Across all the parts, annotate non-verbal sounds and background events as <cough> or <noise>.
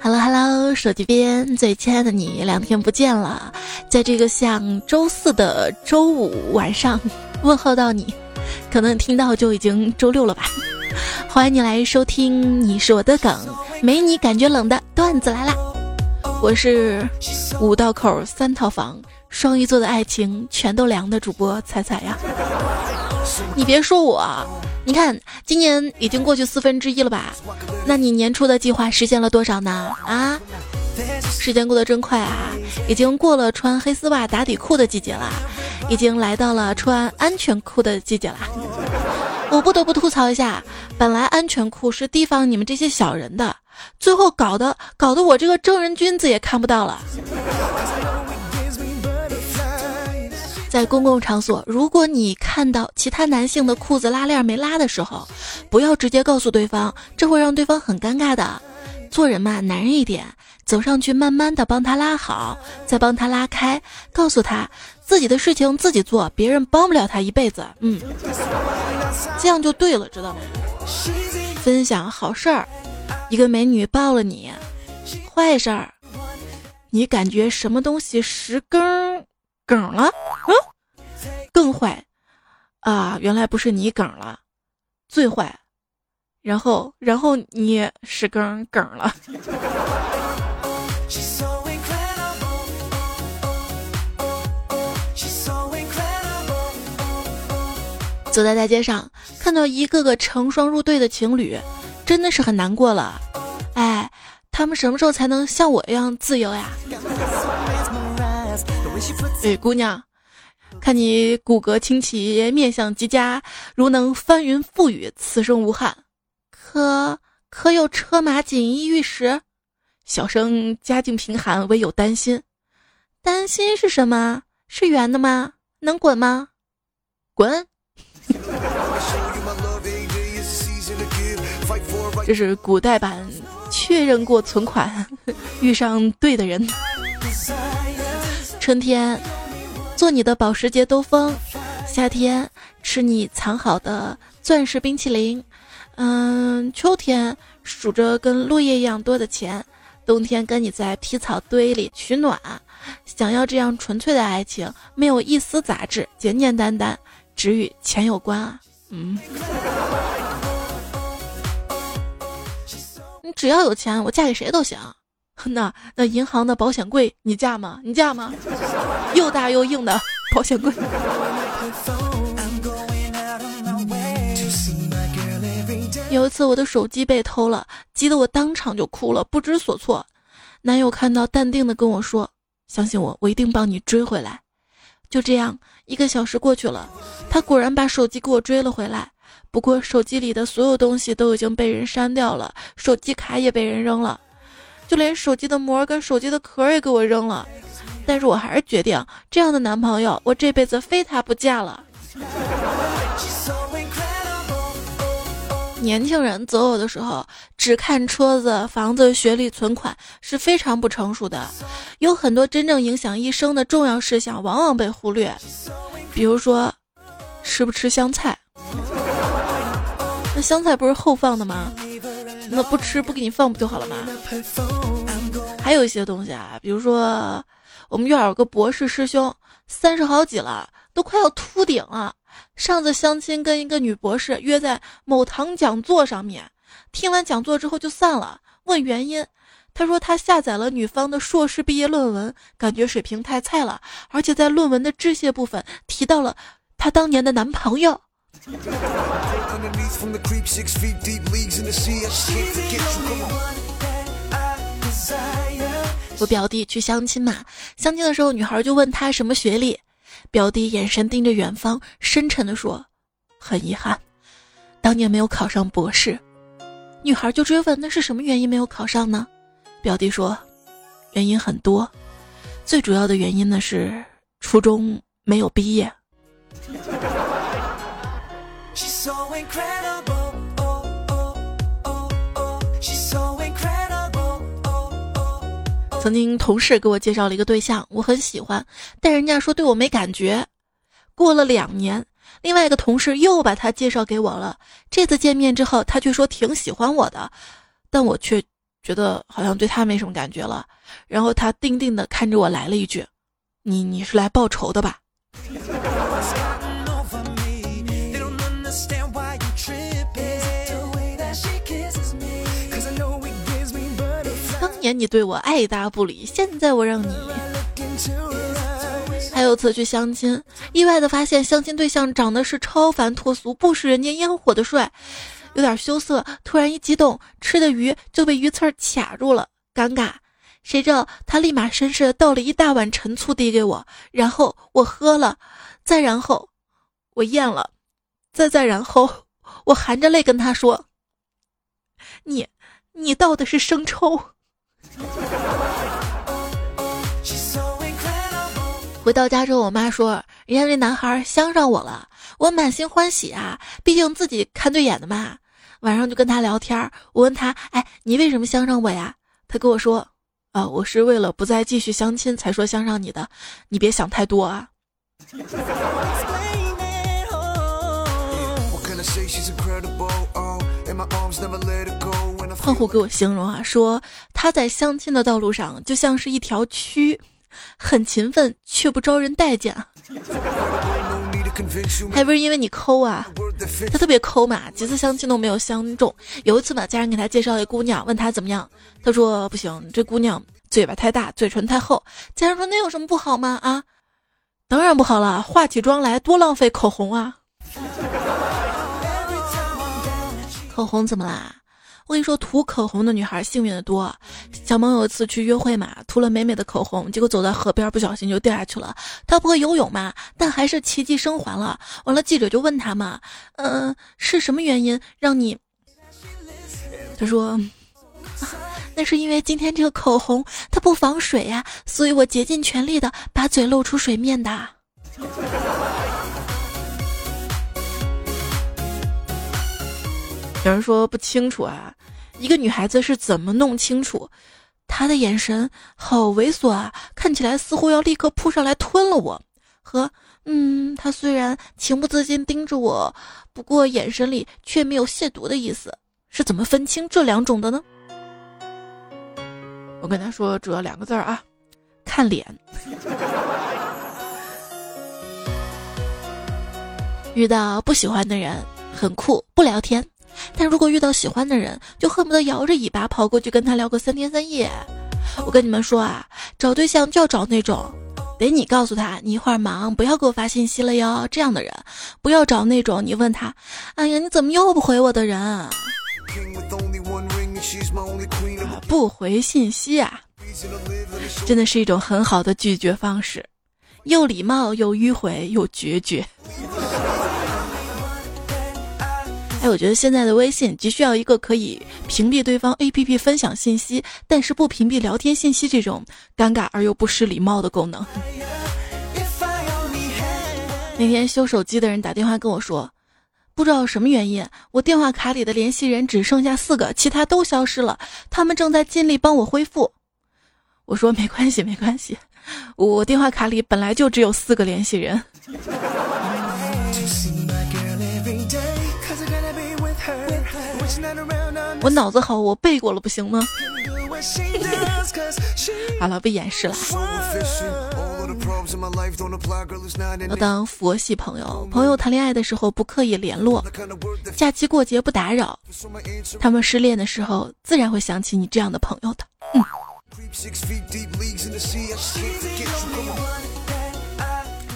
Hello Hello，手机边最亲爱的你，两天不见了，在这个像周四的周五晚上问候到你，可能听到就已经周六了吧。欢迎你来收听，你是我的梗，没你感觉冷的段子来啦。我是五道口三套房双鱼座的爱情全都凉的主播彩彩呀。你别说我，你看今年已经过去四分之一了吧？那你年初的计划实现了多少呢？啊，时间过得真快啊！已经过了穿黑丝袜打底裤的季节了，已经来到了穿安全裤的季节了。<laughs> 我不得不吐槽一下，本来安全裤是提防你们这些小人的，最后搞得搞得我这个正人君子也看不到了。在公共场所，如果你看到其他男性的裤子拉链没拉的时候，不要直接告诉对方，这会让对方很尴尬的。做人嘛，男人一点，走上去慢慢的帮他拉好，再帮他拉开，告诉他自己的事情自己做，别人帮不了他一辈子。嗯，这样就对了，知道吗？分享好事儿，一个美女抱了你；坏事儿，你感觉什么东西十根。梗了，嗯，更坏啊！原来不是你梗了，最坏。然后，然后你是梗梗了。走在大街上，看到一个个成双入对的情侣，真的是很难过了。哎，他们什么时候才能像我一样自由呀？哎，姑娘，看你骨骼清奇，面相极佳，如能翻云覆雨，此生无憾。可可有车马锦衣玉食？小生家境贫寒，唯有担心。担心是什么？是圆的吗？能滚吗？滚！这是古代版确认过存款，<laughs> 遇上对的人。春天，做你的保时捷兜风；夏天，吃你藏好的钻石冰淇淋；嗯，秋天，数着跟落叶一样多的钱；冬天，跟你在皮草堆里取暖。想要这样纯粹的爱情，没有一丝杂质，简简单单，只与钱有关啊！嗯，你只要有钱，我嫁给谁都行。<laughs> 那那银行的保险柜，你嫁吗？你嫁吗？又大又硬的保险柜。<laughs> 有一次我的手机被偷了，急得我当场就哭了，不知所措。男友看到，淡定的跟我说：“相信我，我一定帮你追回来。”就这样，一个小时过去了，他果然把手机给我追了回来。不过手机里的所有东西都已经被人删掉了，手机卡也被人扔了。就连手机的膜跟手机的壳也给我扔了，但是我还是决定这样的男朋友，我这辈子非他不嫁了。年轻人择偶的时候只看车子、房子、学历、存款是非常不成熟的，有很多真正影响一生的重要事项往往被忽略，比如说吃不吃香菜，那香菜不是后放的吗？那不吃不给你放不就好了吗？还有一些东西啊，比如说我们院有个博士师兄，三十好几了，都快要秃顶了。上次相亲跟一个女博士约在某堂讲座上面，听完讲座之后就散了。问原因，他说他下载了女方的硕士毕业论文，感觉水平太菜了，而且在论文的致谢部分提到了他当年的男朋友。我表弟去相亲嘛，相亲的时候，女孩就问他什么学历，表弟眼神盯着远方，深沉的说：“很遗憾，当年没有考上博士。”女孩就追问：“那是什么原因没有考上呢？”表弟说：“原因很多，最主要的原因呢是初中没有毕业。”曾经同事给我介绍了一个对象，我很喜欢，但人家说对我没感觉。过了两年，另外一个同事又把他介绍给我了。这次见面之后，他却说挺喜欢我的，但我却觉得好像对他没什么感觉了。然后他定定的看着我来了一句：“你你是来报仇的吧？”你对我爱答不理，现在我让你。还有次去相亲，意外的发现相亲对象长得是超凡脱俗、不食人间烟火的帅，有点羞涩。突然一激动，吃的鱼就被鱼刺卡住了，尴尬。谁知道他立马绅士的倒了一大碗陈醋递给我，然后我喝了，再然后我咽了，再再然后我含着泪跟他说：“你，你倒的是生抽。”回到家之后，我妈说：“人家那男孩相上我了，我满心欢喜啊！毕竟自己看对眼的嘛。”晚上就跟他聊天，我问他：“哎，你为什么相上我呀？”他跟我说：“啊，我是为了不再继续相亲才说相上你的，你别想太多啊。”客户给我形容啊，说他在相亲的道路上就像是一条蛆。很勤奋却不招人待见，还不是因为你抠啊？他特别抠嘛，几次相亲都没有相中。有一次嘛，家人给他介绍一姑娘，问他怎么样，他说不行，这姑娘嘴巴太大，嘴唇太厚。家人说那有什么不好吗？啊，当然不好了，化起妆来多浪费口红啊！<laughs> 口红怎么啦？我跟你说，涂口红的女孩幸运的多。小萌有一次去约会嘛，涂了美美的口红，结果走在河边不小心就掉下去了。她不会游泳嘛，但还是奇迹生还了。完了，记者就问她嘛，嗯，是什么原因让你？她说，那是因为今天这个口红它不防水呀，所以我竭尽全力的把嘴露出水面的。有人说不清楚啊，一个女孩子是怎么弄清楚？她的眼神好猥琐啊，看起来似乎要立刻扑上来吞了我。和嗯，她虽然情不自禁盯着我，不过眼神里却没有亵渎的意思，是怎么分清这两种的呢？我跟他说，主要两个字儿啊，看脸。<laughs> 遇到不喜欢的人，很酷，不聊天。但如果遇到喜欢的人，就恨不得摇着尾巴跑过去跟他聊个三天三夜。我跟你们说啊，找对象就要找那种，得你告诉他你一会儿忙，不要给我发信息了哟这样的人，不要找那种你问他，哎呀你怎么又不回我的人，不回信息啊，真的是一种很好的拒绝方式，又礼貌又迂回又决绝。我觉得现在的微信急需要一个可以屏蔽对方 APP 分享信息，但是不屏蔽聊天信息这种尴尬而又不失礼貌的功能。那天修手机的人打电话跟我说，不知道什么原因，我电话卡里的联系人只剩下四个，其他都消失了，他们正在尽力帮我恢复。我说没关系，没关系，我电话卡里本来就只有四个联系人。我脑子好，我背过了，不行吗？<laughs> 好了，不掩饰了。要当佛系朋友，朋友谈恋爱的时候不刻意联络，假期过节不打扰，他们失恋的时候自然会想起你这样的朋友的。嗯。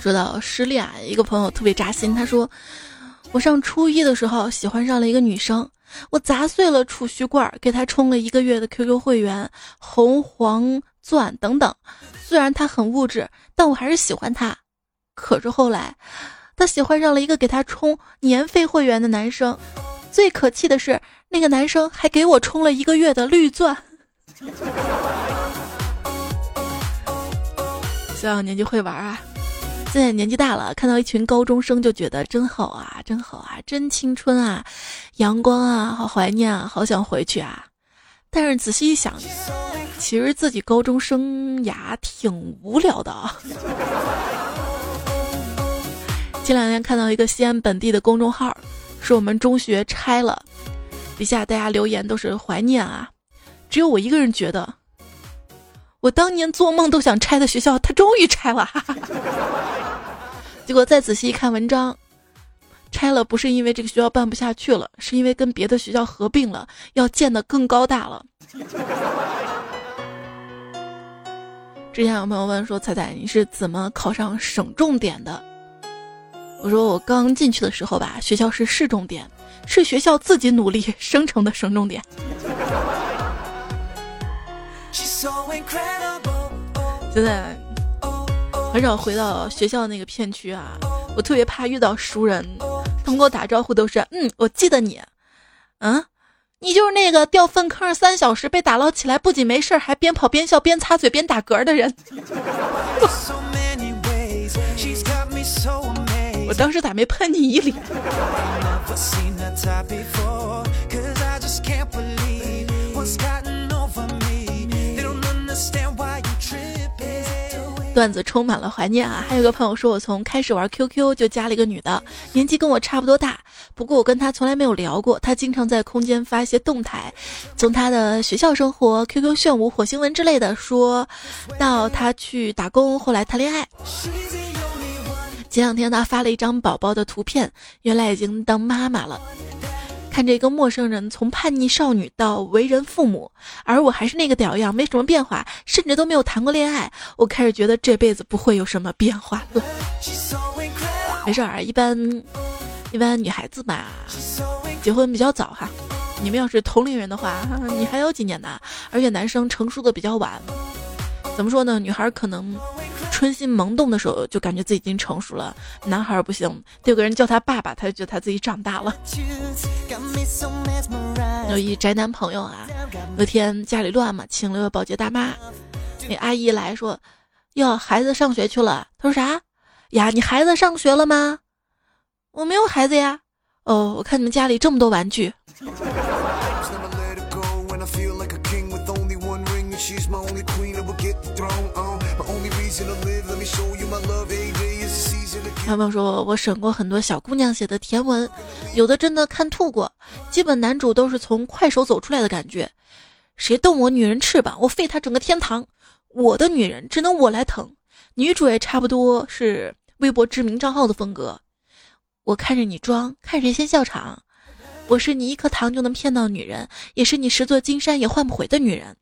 说到失恋，啊，一个朋友特别扎心，他说。我上初一的时候喜欢上了一个女生，我砸碎了储蓄罐，给他充了一个月的 QQ 会员，红黄钻等等。虽然他很物质，但我还是喜欢他。可是后来，他喜欢上了一个给他充年费会员的男生。最可气的是，那个男生还给我充了一个月的绿钻。小小年纪会玩啊！现在年纪大了，看到一群高中生就觉得真好啊，真好啊，真青春啊，阳光啊，好怀念啊，好想回去啊。但是仔细一想，其实自己高中生涯挺无聊的。<laughs> 前两天看到一个西安本地的公众号，说我们中学拆了，底下大家留言都是怀念啊。只有我一个人觉得，我当年做梦都想拆的学校，他终于拆了。<laughs> 结果再仔细一看文章，拆了不是因为这个学校办不下去了，是因为跟别的学校合并了，要建的更高大了。之前有朋友问说：“彩彩，你是怎么考上省重点的？”我说：“我刚进去的时候吧，学校是市重点，是学校自己努力生成的省重点。”现在很少回到学校那个片区啊，我特别怕遇到熟人，他们给我打招呼都是：“嗯，我记得你，嗯。”你就是那个掉粪坑三小时被打捞起来，不仅没事还边跑边笑边擦嘴边打嗝的人。我当时咋没喷你一脸？段子充满了怀念啊！还有个朋友说，我从开始玩 QQ 就加了一个女的，年纪跟我差不多大，不过我跟她从来没有聊过。她经常在空间发一些动态，从她的学校生活、QQ 炫舞、火星文之类的，说到她去打工，后来谈恋爱。前两天她发了一张宝宝的图片，原来已经当妈妈了。看着一个陌生人从叛逆少女到为人父母，而我还是那个屌样，没什么变化，甚至都没有谈过恋爱。我开始觉得这辈子不会有什么变化了。没事儿，一般一般女孩子吧，结婚比较早哈。你们要是同龄人的话，你还有几年呢？而且男生成熟的比较晚。怎么说呢？女孩可能春心萌动的时候就感觉自己已经成熟了，男孩不行，得有个人叫他爸爸，他就觉得他自己长大了。有一宅男朋友啊，有天家里乱嘛，请了个保洁大妈。那阿姨来说：“哟，孩子上学去了。”他说：“啥？呀，你孩子上学了吗？我没有孩子呀。哦，我看你们家里这么多玩具。”朋友说，我审过很多小姑娘写的甜文，有的真的看吐过。基本男主都是从快手走出来的感觉。谁动我女人翅膀，我废他整个天堂。我的女人只能我来疼。女主也差不多是微博知名账号的风格。我看着你装，看谁先笑场。我是你一颗糖就能骗到女人，也是你十座金山也换不回的女人。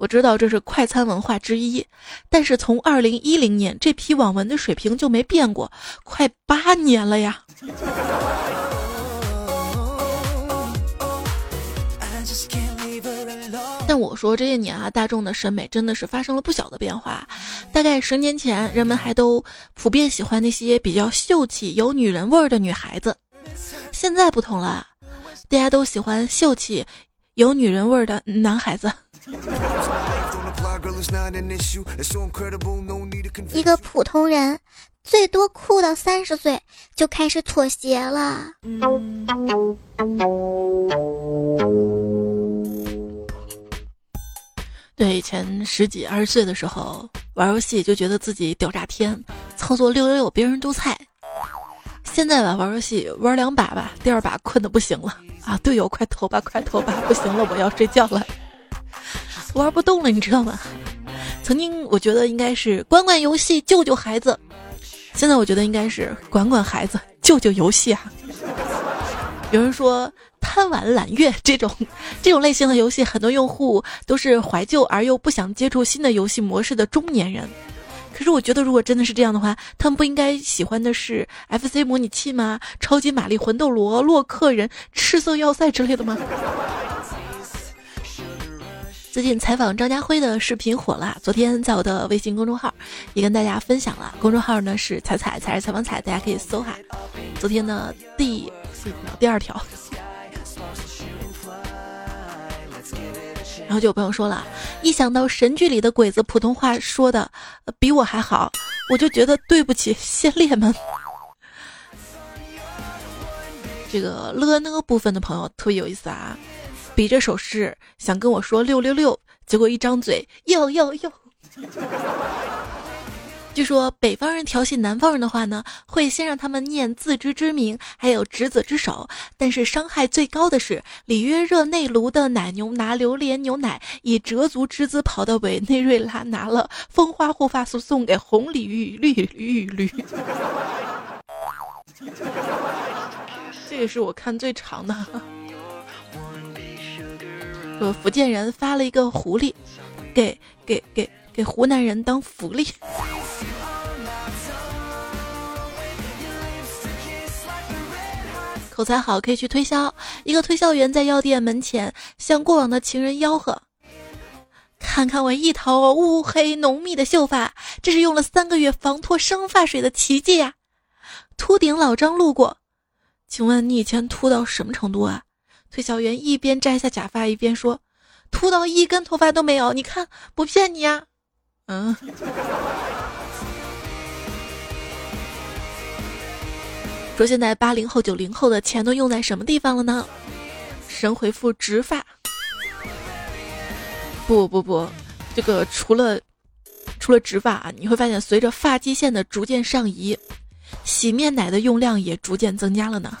我知道这是快餐文化之一，但是从二零一零年这批网文的水平就没变过，快八年了呀。但我说这些年啊，大众的审美真的是发生了不小的变化。大概十年前，人们还都普遍喜欢那些比较秀气、有女人味儿的女孩子，现在不同了，大家都喜欢秀气、有女人味儿的男孩子。<laughs> 一个普通人，最多酷到三十岁就开始妥协了。对，以前十几二十岁的时候玩游戏就觉得自己屌炸天，操作六六六，别人都菜。现在吧，玩游戏玩两把吧，第二把困的不行了啊！队友快投吧，快投吧，不行了，我要睡觉了。玩不动了，你知道吗？曾经我觉得应该是管管游戏救救孩子，现在我觉得应该是管管孩子救救游戏啊。有人说贪玩揽月这种这种类型的游戏，很多用户都是怀旧而又不想接触新的游戏模式的中年人。可是我觉得，如果真的是这样的话，他们不应该喜欢的是 FC 模拟器吗？超级玛丽、魂斗罗、洛克人、赤色要塞之类的吗？最近采访张家辉的视频火了，昨天在我的微信公众号也跟大家分享了。公众号呢是彩彩彩是采访彩，大家可以搜哈。昨天呢第第二条，然后就有朋友说了，一想到神剧里的鬼子普通话说的比我还好，我就觉得对不起先烈们。这个了那个部分的朋友特别有意思啊。比着手势想跟我说六六六，结果一张嘴又又又，据 <laughs> 说北方人调戏南方人的话呢，会先让他们念自知之明，还有执子之手。但是伤害最高的是里约热内卢的奶牛拿榴莲牛奶，以折足之姿跑到委内瑞拉拿了蜂花护发素送给红鲤鱼绿绿绿。<laughs> 这也是我看最长的。说福建人发了一个狐狸，给给给。给湖南人当福利，口才好可以去推销。一个推销员在药店门前向过往的情人吆喝：“看看我一头乌黑浓密的秀发，这是用了三个月防脱生发水的奇迹呀！”秃顶老张路过，请问你以前秃到什么程度啊？推销员一边摘下假发一边说：“秃到一根头发都没有，你看不骗你呀。”嗯，说现在八零后、九零后的钱都用在什么地方了呢？神回复植发。不不不，这个除了除了植发啊，你会发现随着发际线的逐渐上移，洗面奶的用量也逐渐增加了呢。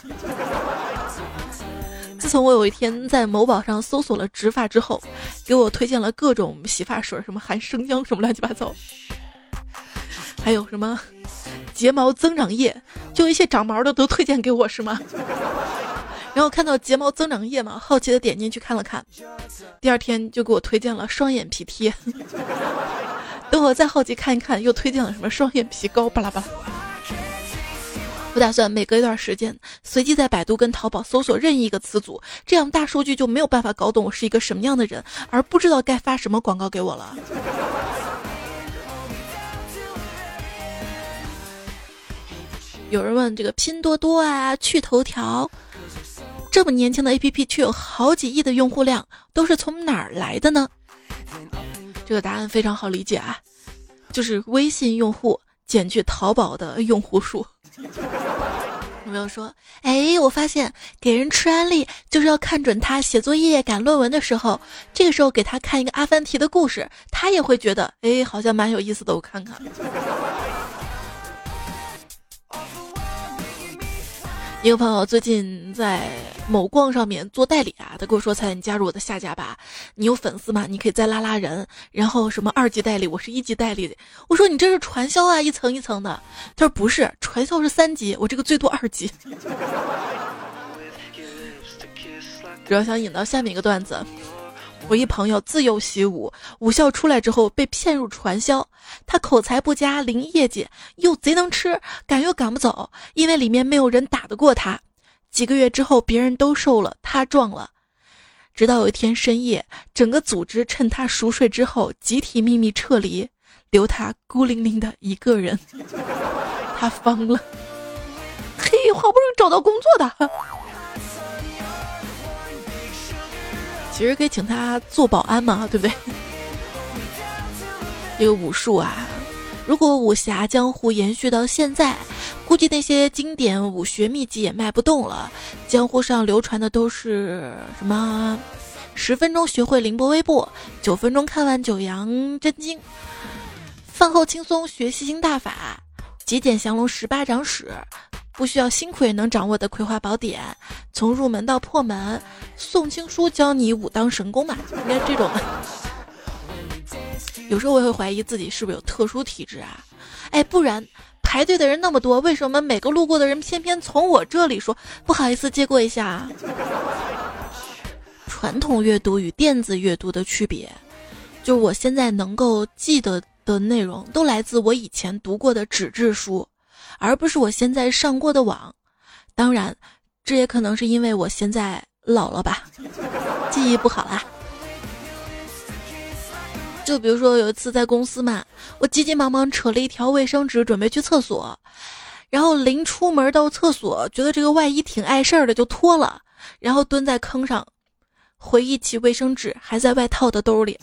自从我有一天在某宝上搜索了植发之后，给我推荐了各种洗发水，什么含生姜什么乱七八糟，还有什么睫毛增长液，就一些长毛的都推荐给我是吗？<laughs> 然后看到睫毛增长液嘛，好奇的点进去看了看，第二天就给我推荐了双眼皮贴，<laughs> 等我再好奇看一看，又推荐了什么双眼皮膏，巴拉巴拉。我打算每隔一段时间，随机在百度跟淘宝搜索任意一个词组，这样大数据就没有办法搞懂我是一个什么样的人，而不知道该发什么广告给我了。有人问这个拼多多啊、趣头条，这么年轻的 APP 却有好几亿的用户量，都是从哪儿来的呢？这个答案非常好理解啊，就是微信用户减去淘宝的用户数。<laughs> 有没有说？哎，我发现给人吃安利就是要看准他写作业、赶论文的时候，这个时候给他看一个阿凡提的故事，他也会觉得哎，好像蛮有意思的。我看看。一个朋友最近在某逛上面做代理啊，他跟我说：“菜，你加入我的下家吧，你有粉丝吗？你可以再拉拉人，然后什么二级代理，我是一级代理的。”我说：“你这是传销啊，一层一层的。”他说：“不是，传销是三级，我这个最多二级。” <laughs> 主要想引到下面一个段子。我一朋友自幼习武，武校出来之后被骗入传销。他口才不佳，零业绩，又贼能吃，赶又赶不走，因为里面没有人打得过他。几个月之后，别人都瘦了，他壮了。直到有一天深夜，整个组织趁他熟睡之后，集体秘密撤离，留他孤零零的一个人。<laughs> 他疯了，<laughs> 嘿，好不容易找到工作的。其实可以请他做保安嘛，<laughs> 对不对？这个武术啊，如果武侠江湖延续到现在，估计那些经典武学秘籍也卖不动了。江湖上流传的都是什么？十分钟学会凌波微步，九分钟看完九阳真经，饭后轻松学吸星大法，极简降龙十八掌史。不需要辛苦也能掌握的葵花宝典，从入门到破门，宋青书教你武当神功嘛？应该这种。<laughs> 有时候我也会怀疑自己是不是有特殊体质啊？哎，不然排队的人那么多，为什么每个路过的人偏偏从我这里说不好意思借过一下？传统阅读与电子阅读的区别，就是我现在能够记得的内容，都来自我以前读过的纸质书。而不是我现在上过的网，当然，这也可能是因为我现在老了吧，记忆不好啦。就比如说有一次在公司嘛，我急急忙忙扯了一条卫生纸准备去厕所，然后临出门到厕所，觉得这个外衣挺碍事儿的，就脱了，然后蹲在坑上，回忆起卫生纸还在外套的兜里，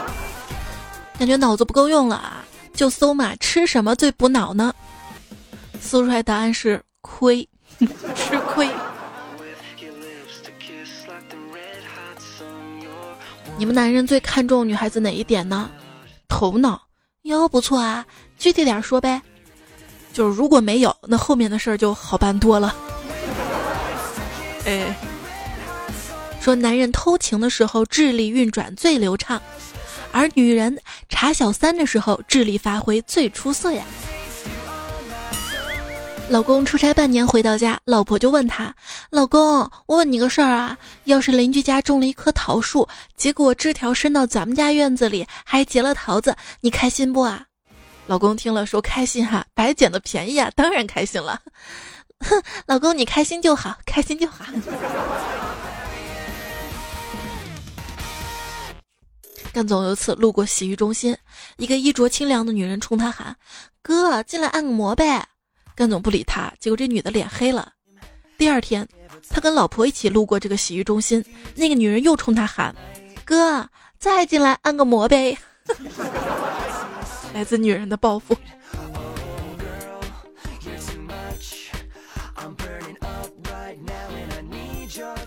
<laughs> 感觉脑子不够用了啊。就搜嘛，吃什么最补脑呢？搜出来答案是亏，<laughs> 吃亏。你们男人最看重女孩子哪一点呢？头脑，哟不错啊，具体点说呗。就是如果没有，那后面的事儿就好办多了。哎，说男人偷情的时候智力运转最流畅，而女人查小三的时候智力发挥最出色呀。老公出差半年回到家，老婆就问他：“老公，我问你个事儿啊，要是邻居家种了一棵桃树，结果枝条伸到咱们家院子里，还结了桃子，你开心不啊？”老公听了说：“开心哈，白捡的便宜啊，当然开心了。”哼，<laughs> 老公你开心就好，开心就好。干总有一次路过洗浴中心，一个衣着清凉的女人冲他喊：“哥，进来按个摩呗。”干总不理他，结果这女的脸黑了。第二天，他跟老婆一起路过这个洗浴中心，那个女人又冲他喊：“哥，再进来按个摩呗。<laughs> ”来自女人的报复。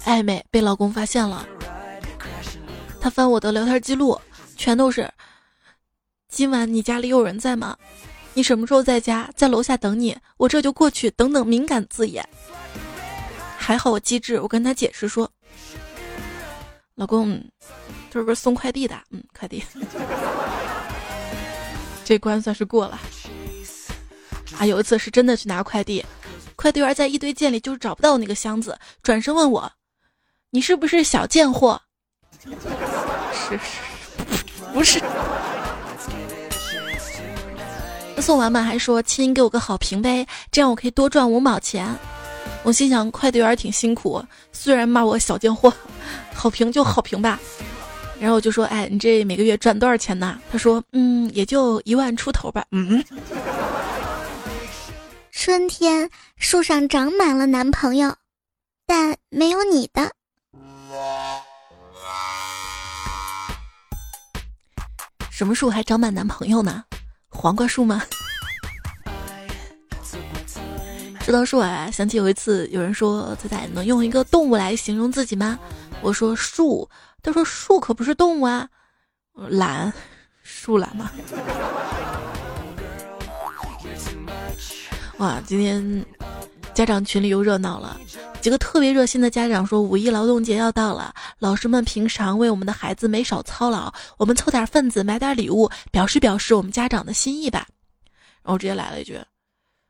暧昧被老公发现了，他翻我的聊天记录，全都是：“今晚你家里有人在吗？”你什么时候在家？在楼下等你，我这就过去。等等敏感字眼，还好我机智，我跟他解释说：“老公，这不是送快递的，嗯，快递，<laughs> 这关算是过了。”啊，有一次是真的去拿快递，快递员在一堆件里就是找不到那个箱子，转身问我：“你是不是小贱货？” <laughs> 是是，不是。送完嘛，还说亲，给我个好评呗，这样我可以多赚五毛钱。我心想，快递员挺辛苦，虽然骂我小贱货，好评就好评吧。然后我就说，哎，你这每个月赚多少钱呢？他说，嗯，也就一万出头吧。嗯。春天树上长满了男朋友，但没有你的。什么树还长满男朋友呢？黄瓜树吗？说到树啊，想起有一次有人说：“仔仔能用一个动物来形容自己吗？”我说：“树。”他说：“树可不是动物啊，懒，树懒嘛。”哇，今天家长群里又热闹了，几个特别热心的家长说：“五一劳动节要到了，老师们平常为我们的孩子没少操劳，我们凑点份子买点礼物，表示表示我们家长的心意吧。”然后直接来了一句。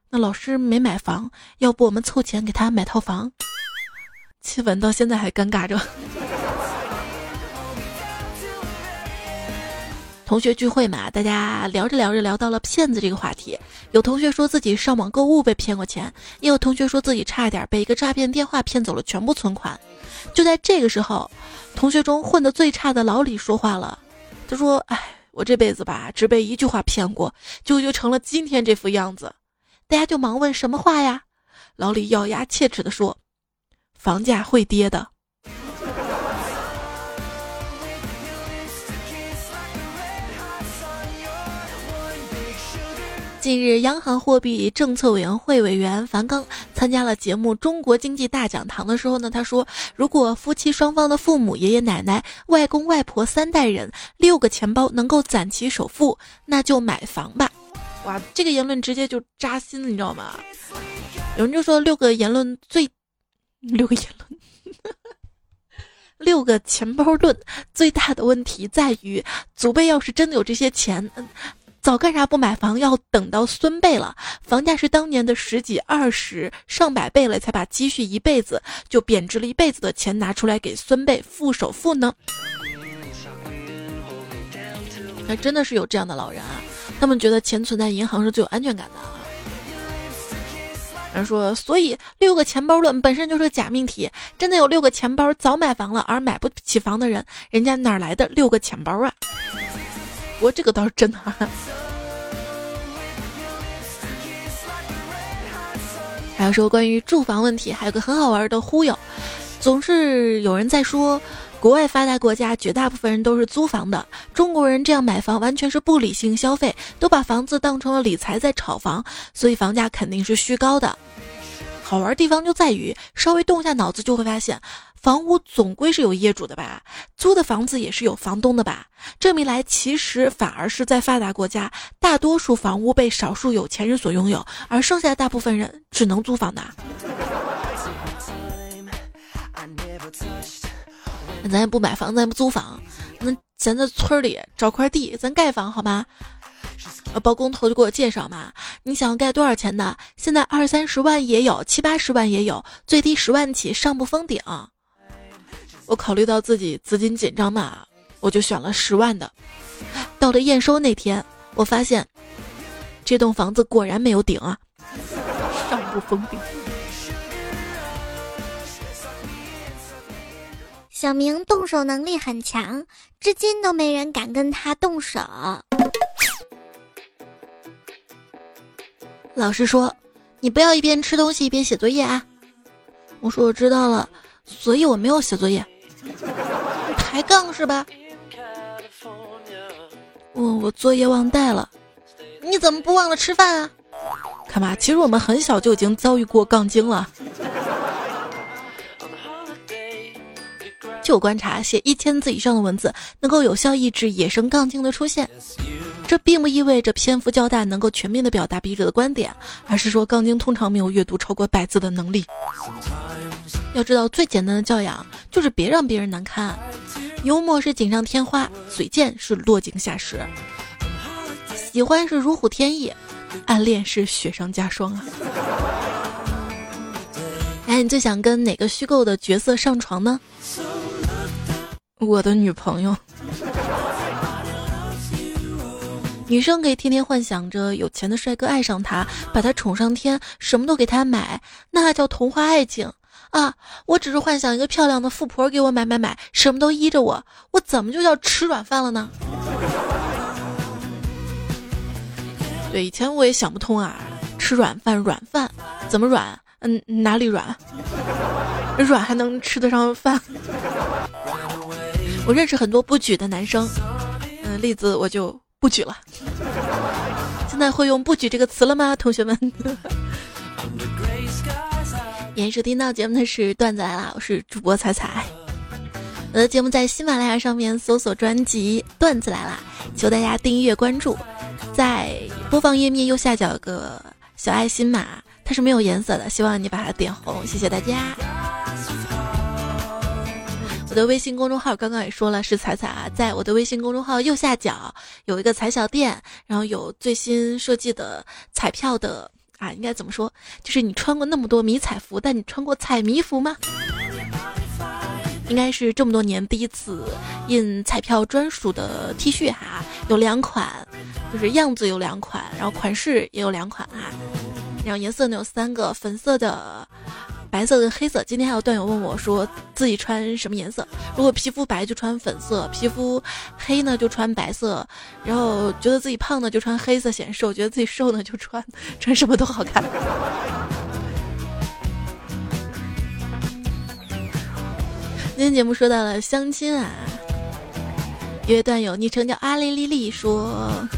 那老师没买房，要不我们凑钱给他买套房？气氛到现在还尴尬着。同学聚会嘛，大家聊着聊着聊到了骗子这个话题。有同学说自己上网购物被骗过钱，也有同学说自己差点被一个诈骗电话骗走了全部存款。就在这个时候，同学中混得最差的老李说话了，他说：“哎，我这辈子吧，只被一句话骗过，就就成了今天这副样子。”大家就忙问什么话呀？老李咬牙切齿地说：“房价会跌的。”近日，央行货币政策委员会委员樊纲参加了节目《中国经济大讲堂》的时候呢，他说：“如果夫妻双方的父母、爷爷奶奶、外公外婆三代人六个钱包能够攒齐首付，那就买房吧。”哇，这个言论直接就扎心了，你知道吗？有人就说六个言论最，六个言论，六个 <laughs> 钱包论最大的问题在于，祖辈要是真的有这些钱，早干啥不买房，要等到孙辈了，房价是当年的十几、二十、上百倍了，才把积蓄一辈子就贬值了一辈子的钱拿出来给孙辈付首付呢？那真的是有这样的老人啊。他们觉得钱存在银行是最有安全感的啊。人说，所以六个钱包论本身就是个假命题。真的有六个钱包早买房了而买不起房的人，人家哪来的六个钱包啊？不过这个倒是真的。<laughs> 还有说关于住房问题，还有个很好玩的忽悠，总是有人在说。国外发达国家绝大部分人都是租房的，中国人这样买房完全是不理性消费，都把房子当成了理财在炒房，所以房价肯定是虚高的。好玩地方就在于稍微动一下脑子就会发现，房屋总归是有业主的吧？租的房子也是有房东的吧？这么一来，其实反而是在发达国家，大多数房屋被少数有钱人所拥有，而剩下的大部分人只能租房的。那咱也不买房，咱也不租房，那咱在村里找块地，咱盖房好吗？包工头就给我介绍嘛，你想要盖多少钱的？现在二三十万也有，七八十万也有，最低十万起，上不封顶。我考虑到自己资金紧张嘛，我就选了十万的。到了验收那天，我发现这栋房子果然没有顶啊，上不封顶。小明动手能力很强，至今都没人敢跟他动手。老师说：“你不要一边吃东西一边写作业啊！”我说：“我知道了，所以我没有写作业。”抬杠是吧？我我作业忘带了，你怎么不忘了吃饭啊？看吧，其实我们很小就已经遭遇过杠精了。就观察，写一千字以上的文字能够有效抑制野生杠精的出现。这并不意味着篇幅较大能够全面的表达笔者的观点，而是说杠精通常没有阅读超过百字的能力。要知道，最简单的教养就是别让别人难堪。幽默是锦上添花，嘴贱是落井下石。喜欢是如虎添翼，暗恋是雪上加霜啊！哎，你最想跟哪个虚构的角色上床呢？我的女朋友。女生可以天天幻想着有钱的帅哥爱上她，把她宠上天，什么都给她买，那叫童话爱情啊！我只是幻想一个漂亮的富婆给我买买买，什么都依着我，我怎么就叫吃软饭了呢？对，以前我也想不通啊，吃软饭，软饭怎么软？嗯，哪里软？<laughs> 软还能吃得上饭？我认识很多不举的男生，嗯，例子我就。不举了，现在会用“不举”这个词了吗，同学们？延收听到节目的是段子来了，我是主播彩彩。我的节目在喜马拉雅上面搜索专辑《段子来了》，求大家订阅关注。在播放页面右下角有个小爱心码，它是没有颜色的，希望你把它点红，谢谢大家。我的微信公众号刚刚也说了是彩彩啊，在我的微信公众号右下角有一个彩小店，然后有最新设计的彩票的啊，应该怎么说？就是你穿过那么多迷彩服，但你穿过彩迷服吗？应该是这么多年第一次印彩票专属的 T 恤哈，有两款，就是样子有两款，然后款式也有两款哈，然后颜色呢有三个，粉色的。白色跟黑色，今天还有段友问我，说自己穿什么颜色？如果皮肤白就穿粉色，皮肤黑呢就穿白色，然后觉得自己胖呢就穿黑色显瘦，觉得自己瘦呢就穿 <laughs> 穿什么都好看。今天节目说到了相亲啊，一位段友昵称叫阿丽丽丽说。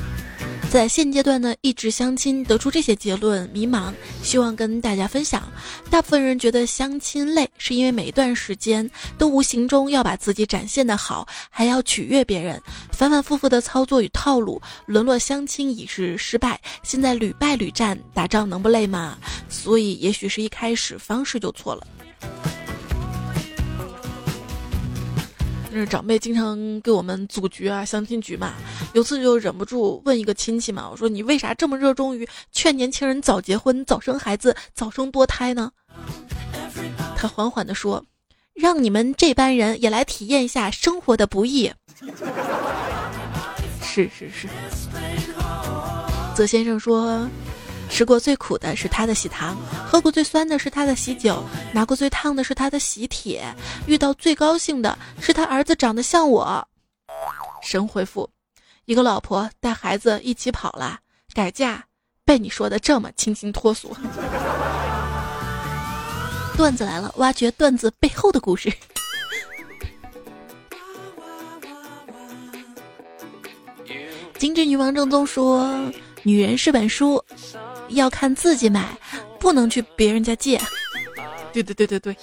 在现阶段呢，一直相亲得出这些结论，迷茫，希望跟大家分享。大部分人觉得相亲累，是因为每一段时间都无形中要把自己展现的好，还要取悦别人，反反复复的操作与套路，沦落相亲已是失败。现在屡败屡战，打仗能不累吗？所以也许是一开始方式就错了。是长辈经常给我们组局啊，相亲局嘛。有次就忍不住问一个亲戚嘛，我说你为啥这么热衷于劝年轻人早结婚、早生孩子、早生多胎呢？他缓缓地说：“让你们这班人也来体验一下生活的不易。<laughs> ”是是是。泽先生说。吃过最苦的是他的喜糖，喝过最酸的是他的喜酒，拿过最烫的是他的喜帖，遇到最高兴的是他儿子长得像我。神回复：一个老婆带孩子一起跑了，改嫁被你说的这么清新脱俗。<laughs> 段子来了，挖掘段子背后的故事。精致女王正宗说：女人是本书。要看自己买，不能去别人家借。对对对对对，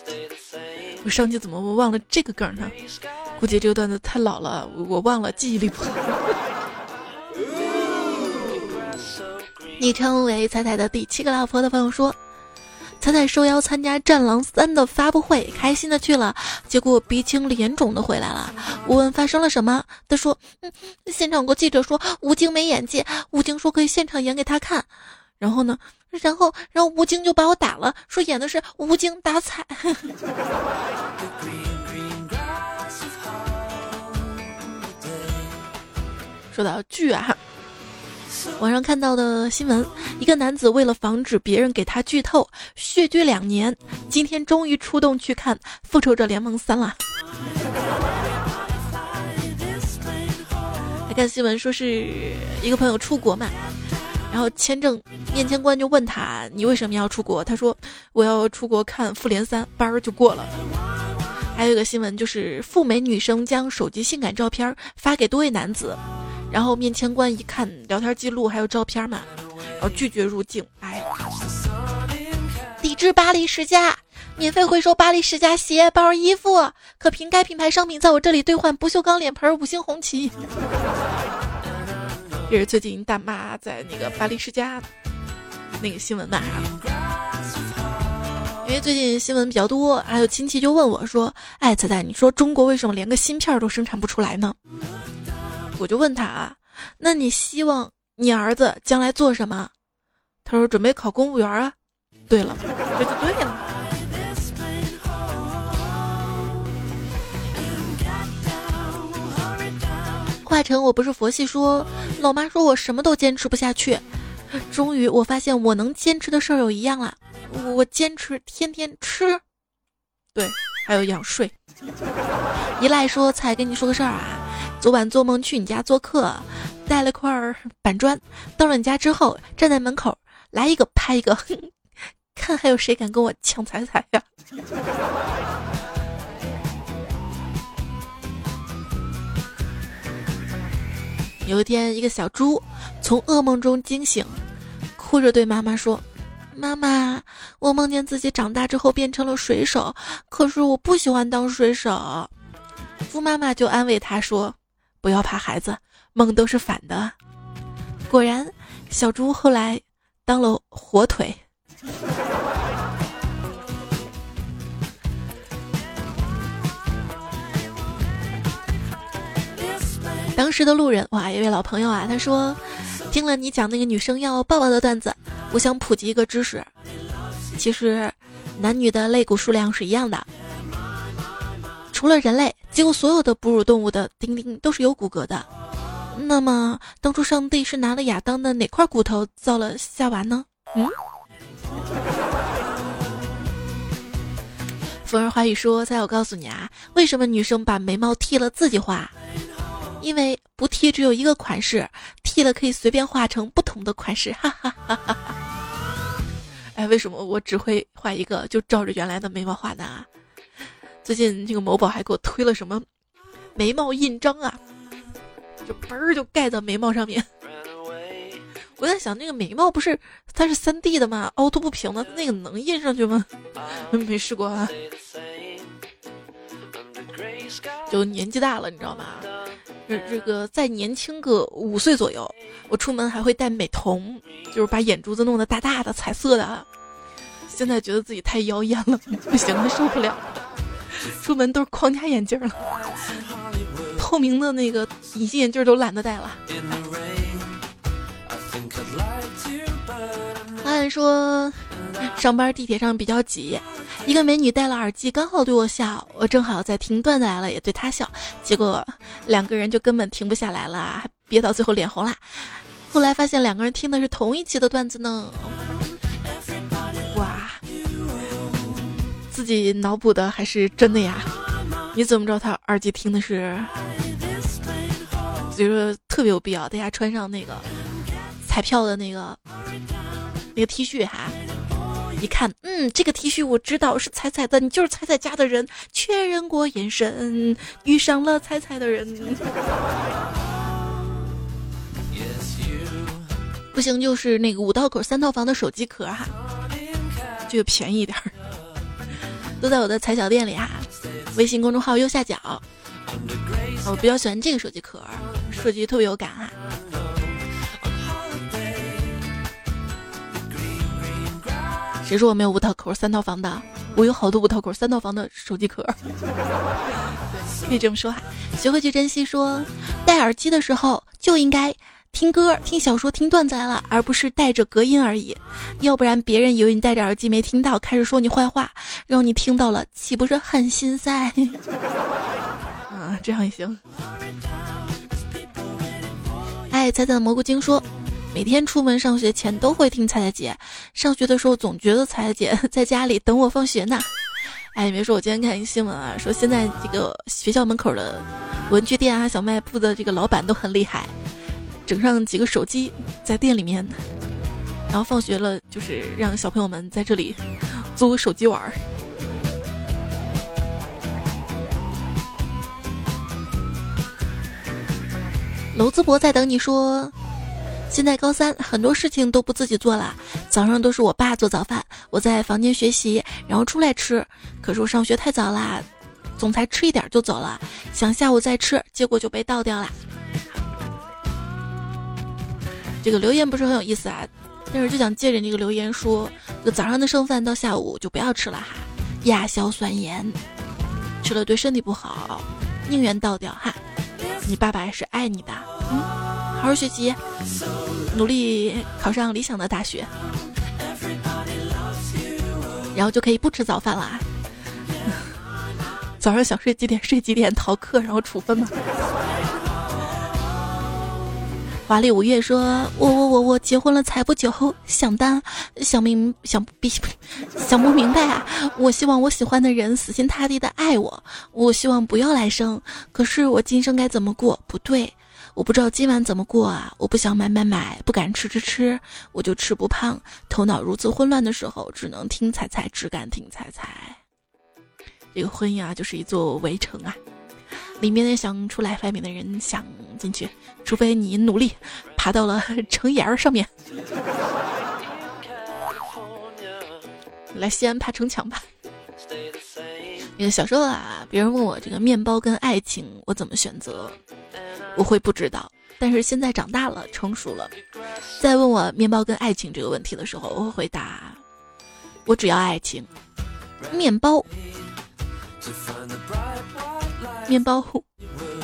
我上期怎么忘了这个梗呢？估计这个段子太老了，我忘了，记忆力不好。<laughs> 昵称为彩彩的第七个老婆的朋友说。彩彩受邀参加《战狼三》的发布会，开心的去了，结果鼻青脸肿的回来了。我问发生了什么，他说：“嗯，现场有个记者说吴京没演技，吴京说可以现场演给他看。然后呢，然后然后吴京就把我打了，说演的是吴京打彩。<laughs> 说到剧啊。”网上看到的新闻，一个男子为了防止别人给他剧透，血居两年，今天终于出动去看《复仇者联盟三》了。还看新闻说是一个朋友出国嘛，然后签证面签官就问他你为什么要出国？他说我要出国看《复联三》，班儿就过了。还有一个新闻就是赴美女生将手机性感照片发给多位男子。然后面签官一看聊天记录还有照片嘛，然后拒绝入境。哎，抵制巴黎世家，免费回收巴黎世家鞋包衣服，可凭该品牌商品在我这里兑换不锈钢脸盆五星红旗。这是最近大妈在那个巴黎世家那个新闻嘛？因为最近新闻比较多，还有亲戚就问我说：“哎，彩彩，你说中国为什么连个芯片都生产不出来呢？”我就问他啊，那你希望你儿子将来做什么？他说准备考公务员啊。对了，这就对了。华晨，我不是佛系说，老妈说我什么都坚持不下去，终于我发现我能坚持的事儿有一样了，我坚持天天吃，对，还有养睡。一赖说，才跟你说个事儿啊。昨晚做梦去你家做客，带了块板砖，到了你家之后，站在门口，来一个拍一个，看还有谁敢跟我抢彩彩呀？有一天，一个小猪从噩梦中惊醒，哭着对妈妈说：“妈妈，我梦见自己长大之后变成了水手，可是我不喜欢当水手。”猪妈妈就安慰他说。不要怕，孩子，梦都是反的。果然，小猪后来当了火腿。当时的路人，哇，一位老朋友啊，他说，听了你讲那个女生要抱抱的段子，我想普及一个知识，其实，男女的肋骨数量是一样的。除了人类，几乎所有的哺乳动物的丁丁都是有骨骼的。那么，当初上帝是拿了亚当的哪块骨头造了夏娃呢？嗯。<laughs> 风儿花语说：“在我告诉你啊，为什么女生把眉毛剃了自己画？因为不剃只有一个款式，剃了可以随便画成不同的款式。”哈哈哈哈哈。哎，为什么我只会画一个，就照着原来的眉毛画的啊？最近这个某宝还给我推了什么眉毛印章啊，就嘣儿就盖到眉毛上面。我在想，那个眉毛不是它是三 D 的吗？凹凸不平的，那个能印上去吗？<laughs> 没试过啊。就年纪大了，你知道吗？这这个再年轻个五岁左右，我出门还会戴美瞳，就是把眼珠子弄得大大的彩色的。现在觉得自己太妖艳了，不行了，受不了。出门都是框架眼镜了，透明的那个隐形眼镜都懒得戴了。按说上班地铁上比较挤，一个美女戴了耳机，刚好对我笑，我正好在听段子来了，也对她笑，结果两个人就根本停不下来了，还憋到最后脸红了。后来发现两个人听的是同一期的段子呢。哇自己脑补的还是真的呀？你怎么知道他耳机听的是？所以说特别有必要，大家穿上那个彩票的那个那个 T 恤哈，一看，嗯，这个 T 恤我知道是彩彩的，你就是彩彩家的人，确认过眼神，遇上了彩彩的人。不行，就是那个五道口三套房的手机壳哈，就便宜点儿。都在我的彩小店里哈，微信公众号右下角，我比较喜欢这个手机壳，设计特别有感哈。谁说我没有五套口三套房的？我有好多五套口三套房的手机壳。<laughs> 可以这么说哈，学会去珍惜。说戴耳机的时候就应该听歌、听小说、听段子来了，而不是戴着隔音而已。要不然别人以为你戴着耳机没听到，开始说你坏话，然后你听到了，岂不是很心塞？<laughs> 啊，这样也行。哎，彩彩的蘑菇精说。每天出门上学前都会听彩彩姐，上学的时候总觉得彩彩姐 <laughs> 在家里等我放学呢。哎，别说，我今天看一新闻啊，说现在这个学校门口的文具店啊、小卖部的这个老板都很厉害，整上几个手机在店里面，然后放学了就是让小朋友们在这里租手机玩儿。娄淄博在等你说。现在高三，很多事情都不自己做了，早上都是我爸做早饭，我在房间学习，然后出来吃。可是我上学太早啦，总裁吃一点就走了，想下午再吃，结果就被倒掉了。这个留言不是很有意思啊，但是就想借着这个留言说，就早上的剩饭到下午就不要吃了哈，亚硝酸盐，吃了对身体不好，宁愿倒掉哈。你爸爸是爱你的，好好学习，努力考上理想的大学，然后就可以不吃早饭了。<laughs> 早上想睡几点睡几点，逃课然后处分吗？华丽五月说：“我我我我结婚了才不久，想当想明想必想不明白啊！我希望我喜欢的人死心塌地的爱我，我希望不要来生，可是我今生该怎么过？不对。”我不知道今晚怎么过啊！我不想买买买，不敢吃吃吃，我就吃不胖。头脑如此混乱的时候，只能听彩彩，只敢听彩彩。这个婚姻啊，就是一座围城啊，里面想出来外面的人想进去，除非你努力爬到了 <laughs> 城檐儿上面。来西安爬城墙吧。那个小时候啊，别人问我这个面包跟爱情，我怎么选择？我会不知道，但是现在长大了，成熟了，在问我面包跟爱情这个问题的时候，我会回答：我只要爱情。面包，面包，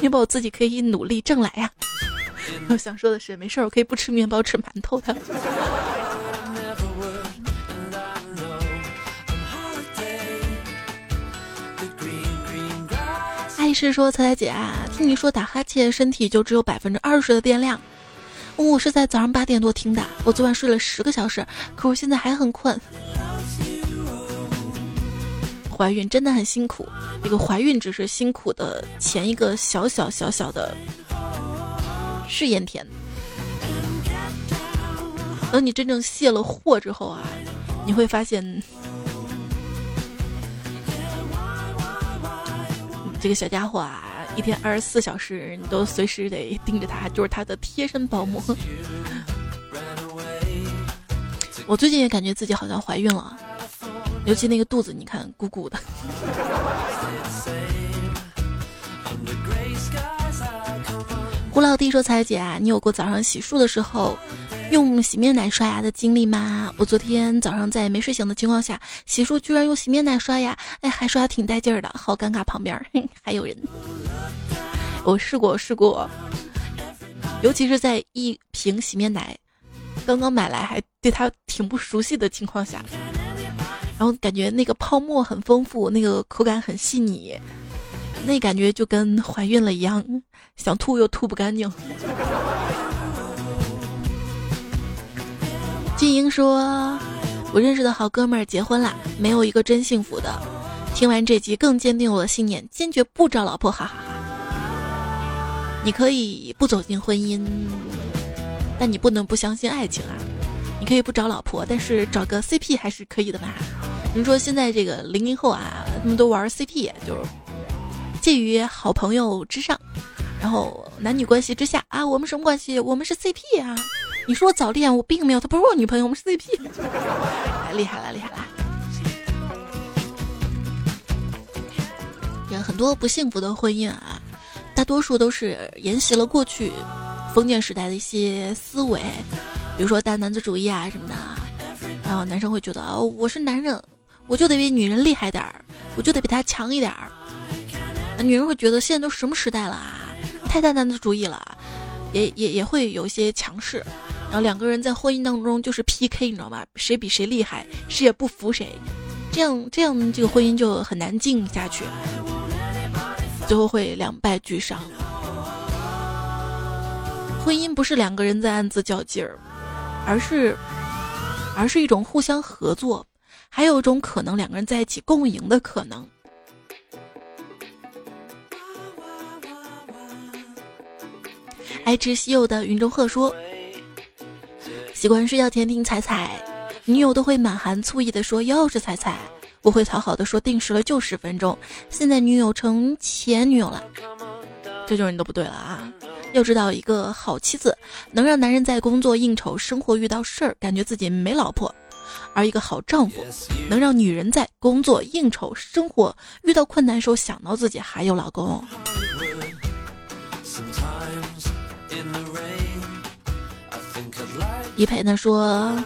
面包我自己可以努力挣来呀。<laughs> 我想说的是，没事儿，我可以不吃面包，吃馒头的。爱是说，彩彩姐啊，听你说打哈欠，身体就只有百分之二十的电量。我是在早上八点多听的，我昨晚睡了十个小时，可我现在还很困。怀孕真的很辛苦，这个怀孕只是辛苦的前一个小小小小的试验田。等你真正卸了货之后啊，你会发现。这个小家伙啊，一天二十四小时，你都随时得盯着他，就是他的贴身保姆。<laughs> 我最近也感觉自己好像怀孕了，尤其那个肚子，你看鼓鼓的。<laughs> 胡老弟说：“彩姐啊，你有过早上洗漱的时候？”用洗面奶刷牙的经历吗？我昨天早上在没睡醒的情况下洗漱，居然用洗面奶刷牙，哎，还刷挺带劲儿的，好尴尬。旁边还有人，我试过试过，尤其是在一瓶洗面奶刚刚买来还对它挺不熟悉的情况下，然后感觉那个泡沫很丰富，那个口感很细腻，那感觉就跟怀孕了一样，想吐又吐不干净。金英说：“我认识的好哥们儿结婚了，没有一个真幸福的。听完这集，更坚定我的信念，坚决不找老婆。哈哈哈！你可以不走进婚姻，但你不能不相信爱情啊！你可以不找老婆，但是找个 CP 还是可以的吧？你说现在这个零零后啊，他们都玩 CP，就是介于好朋友之上，然后男女关系之下啊，我们什么关系？我们是 CP 啊！”你说我早恋，我并没有，她不是我女朋友，我们是 CP，厉害了，厉害了。有很多不幸福的婚姻啊，大多数都是沿袭了过去封建时代的一些思维，比如说大男子主义啊什么的。然后男生会觉得哦，我是男人，我就得比女人厉害点儿，我就得比她强一点儿。女人会觉得现在都什么时代了啊，太大男子主义了，也也也会有一些强势。然后两个人在婚姻当中就是 PK，你知道吗？谁比谁厉害，谁也不服谁。这样这样这个婚姻就很难进下去，最后会两败俱伤。婚姻不是两个人在暗自较劲儿，而是。而是一种互相合作，还有一种可能，两个人在一起共赢的可能。爱吃西柚的云中鹤说：“习惯睡觉前听彩彩，女友都会满含醋意的说又是彩彩，我会讨好的说定时了就十分钟。现在女友成前女友了，这就是你的不对了啊！”要知道，一个好妻子能让男人在工作、应酬、生活遇到事儿，感觉自己没老婆；而一个好丈夫能让女人在工作、应酬、生活遇到困难时候想到自己还有老公。一培呢说，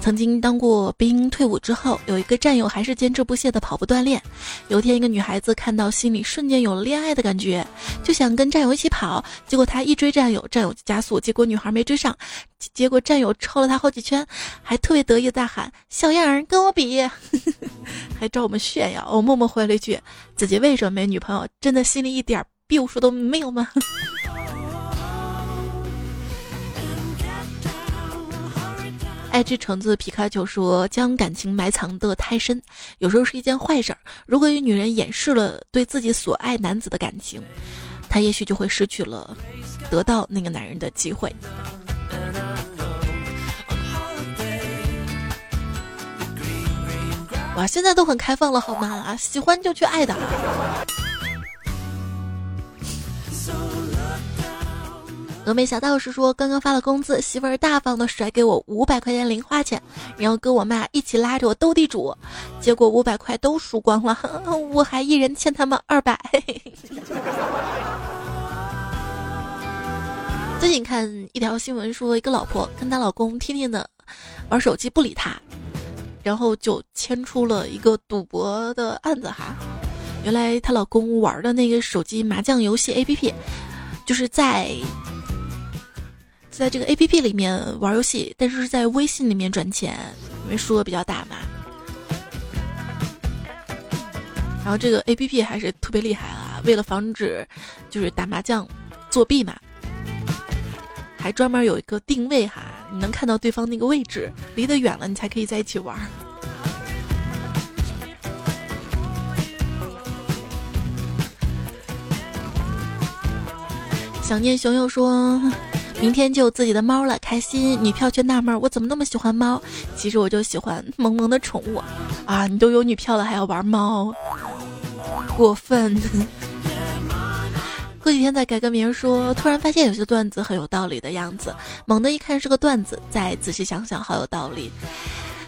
曾经当过兵，退伍之后有一个战友还是坚持不懈的跑步锻炼。有一天，一个女孩子看到，心里瞬间有了恋爱的感觉，就想跟战友一起跑。结果她一追战友，战友就加速，结果女孩没追上。结果战友超了她好几圈，还特别得意大喊：“小样儿，跟我比！” <laughs> 还找我们炫耀。我默默回了一句：“自己为什么没女朋友？真的心里一点逼数都没有吗？” <laughs> 爱吃橙子皮卡丘说：“将感情埋藏的太深，有时候是一件坏事儿。如果有女人掩饰了对自己所爱男子的感情，她也许就会失去了得到那个男人的机会。”哇，现在都很开放了，好吗？喜欢就去爱的。峨眉小道士说：“刚刚发了工资，媳妇儿大方的甩给我五百块钱零花钱，然后跟我妈一起拉着我斗地主，结果五百块都输光了，<laughs> 我还一人欠他们二百。<laughs> 最近看一条新闻说，一个老婆跟她老公天天的玩手机不理她，然后就牵出了一个赌博的案子哈。原来她老公玩的那个手机麻将游戏 APP，就是在。”在这个 A P P 里面玩游戏，但是是在微信里面赚钱，因为数额比较大嘛。然后这个 A P P 还是特别厉害啊，为了防止就是打麻将作弊嘛，还专门有一个定位哈，你能看到对方那个位置，离得远了你才可以在一起玩。想念熊又说。明天就有自己的猫了，开心。女票却纳闷，我怎么那么喜欢猫？其实我就喜欢萌萌的宠物啊！你都有女票了，还要玩猫，过分。<laughs> 过几天再改个名说，突然发现有些段子很有道理的样子。猛的一看是个段子，再仔细想想，好有道理。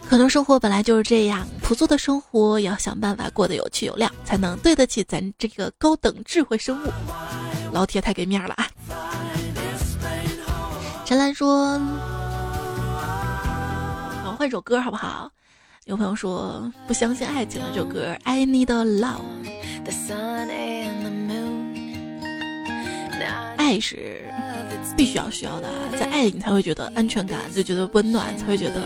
可能生活本来就是这样，朴素的生活也要想办法过得有趣有料，才能对得起咱这个高等智慧生物。老铁太给面了啊！陈兰说：“我们换首歌好不好？”有朋友说：“不相信爱情的这首歌，I Need Love。”爱是必须要需要的，在爱里你才会觉得安全感，就觉得温暖，才会觉得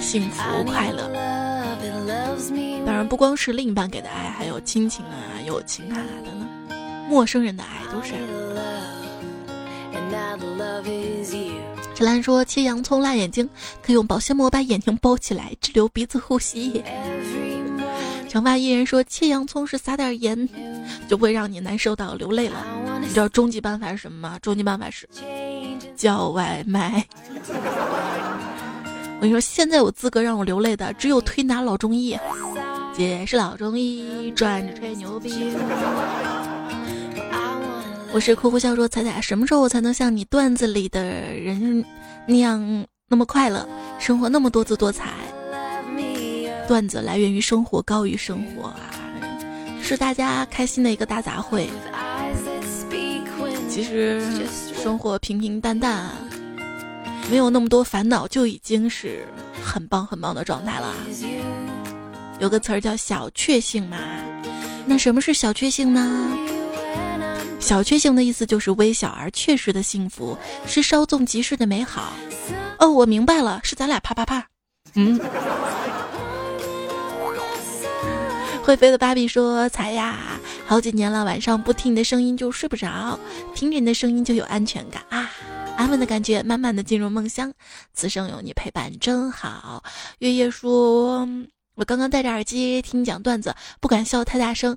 幸福快乐。当然，不光是另一半给的爱，还有亲情啊、友情啊等等，陌生人的爱都是。陈兰说：“切洋葱辣眼睛，可以用保鲜膜把眼睛包起来，只留鼻子呼吸。”长发艺人说：“切洋葱是撒点盐，就不会让你难受到流泪了。”你知道终极办法是什么吗？终极办法是叫外卖。<laughs> 我跟你说，现在有资格让我流泪的只有推拿老中医，姐是老中医，转着吹牛逼。我是哭哭笑说彩彩，什么时候我才能像你段子里的人那样那么快乐，生活那么多姿多彩？段子来源于生活，高于生活啊！是大家开心的一个大杂烩。其实生活平平淡淡，没有那么多烦恼，就已经是很棒很棒的状态了。有个词儿叫小确幸嘛，那什么是小确幸呢？小确幸的意思就是微小而确实的幸福，是稍纵即逝的美好。哦，我明白了，是咱俩啪啪啪。嗯。会飞的芭比说：“才呀，好几年了，晚上不听你的声音就睡不着，听着你的声音就有安全感啊，安稳的感觉，慢慢的进入梦乡。此生有你陪伴真好。”月夜说：“我刚刚戴着耳机听你讲段子，不敢笑太大声，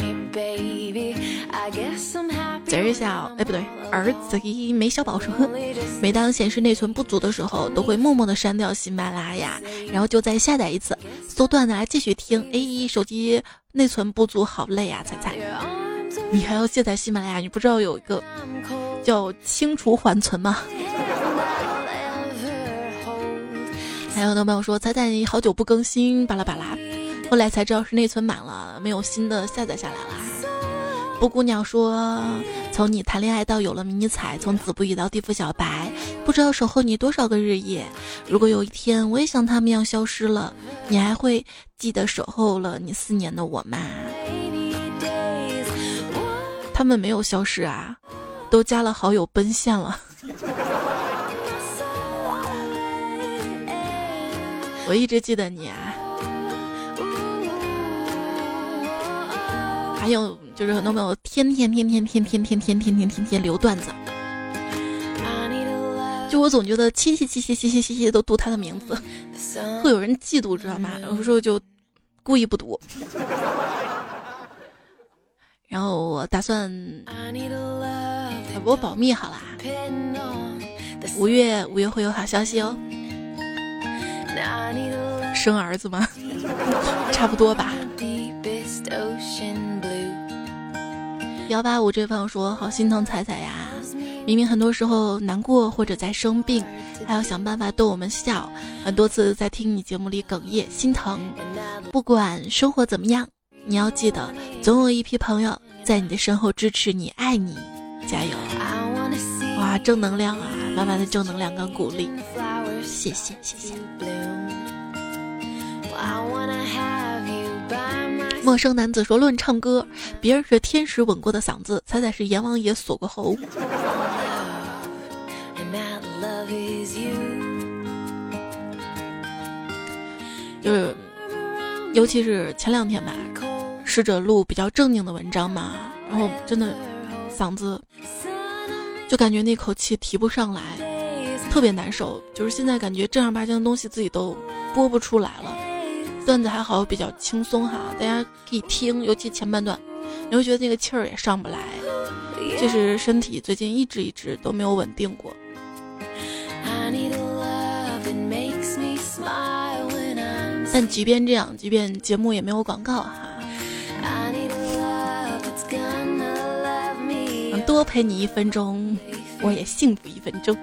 贼儿小，哎不对，儿子没小宝说，每当显示内存不足的时候，都会默默的删掉喜马拉雅，然后就再下载一次，搜段子来继续听。哎，手机内存不足，好累啊！彩彩，你还要卸载喜马拉雅？你不知道有一个叫清除缓存吗？<laughs> 还有的朋友说彩彩你好久不更新，巴拉巴拉，后来才知道是内存满了，没有新的下载下来了。布姑娘说，从你谈恋爱到有了迷你彩，从子不语到地府小白，不知道守候你多少个日夜。如果有一天我也像他们一样消失了，你还会记得守候了你四年的我吗？他们没有消失啊，都加了好友奔现了。<laughs> 我一直记得你啊，还有就是很多朋友天天天天天天天天天天天天留段子，就我总觉得七七七七七七七七都读他的名字，会有人嫉妒知道吗？有时候就故意不读，然后我打算我保密好啦，五月五月会有好消息哦。生儿子吗？<laughs> 差不多吧。幺八五这位朋友说：“好心疼彩彩呀，明明很多时候难过或者在生病，还要想办法逗我们笑。很多次在听你节目里哽咽，心疼。不管生活怎么样，你要记得，总有一批朋友在你的身后支持你，爱你，加油！哇，正能量啊，满满的正能量跟鼓励。”谢谢谢谢。陌生男子说：“论唱歌，别人是天使吻过的嗓子，彩彩是阎王爷锁过喉。”就是，尤其是前两天吧，试着录比较正经的文章嘛，然后真的嗓子就感觉那口气提不上来。特别难受，就是现在感觉正儿八经的东西自己都播不出来了。段子还好，比较轻松哈，大家可以听，尤其前半段，你会觉得那个气儿也上不来，就是身体最近一直一直都没有稳定过。但即便这样，即便节目也没有广告哈，多陪你一分钟，我也幸福一分钟。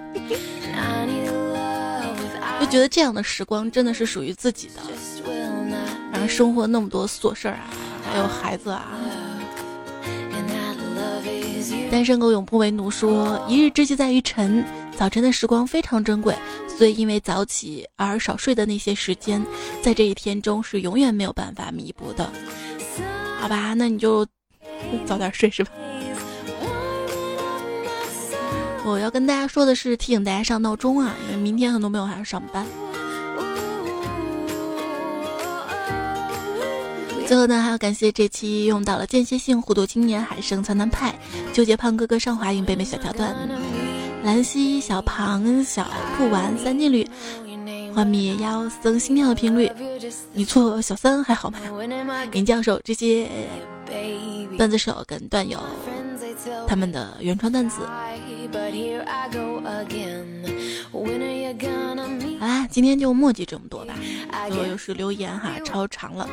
就觉得这样的时光真的是属于自己的，然后生活那么多琐事儿啊，还有孩子啊。单身狗永不为奴说：“一日之计在于晨，早晨的时光非常珍贵，所以因为早起而少睡的那些时间，在这一天中是永远没有办法弥补的。”好吧，那你就早点睡是吧？我要跟大家说的是，提醒大家上闹钟啊，因为明天很多朋友还要上班。最后呢，还要感谢这期用到了间歇性虎度青年海生残男派纠结胖哥哥上华影北美小桥段兰溪小庞小酷玩三金驴幻灭妖僧心跳的频率你错小三还好吗？林教授这些段子手跟段友他们的原创段子。今今天就墨迹这么多吧，又又是留言哈，超长了。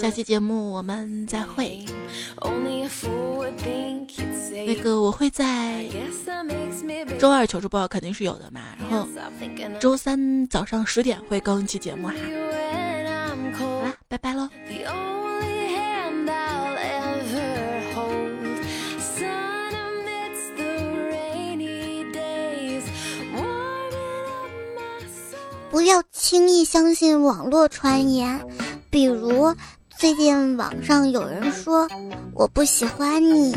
下期节目我们再会。那个我会在周二糗事播报肯定是有的嘛，然后周三早上十点会更一期节目哈。好啦，拜拜喽。不要轻易相信网络传言，比如最近网上有人说我不喜欢你。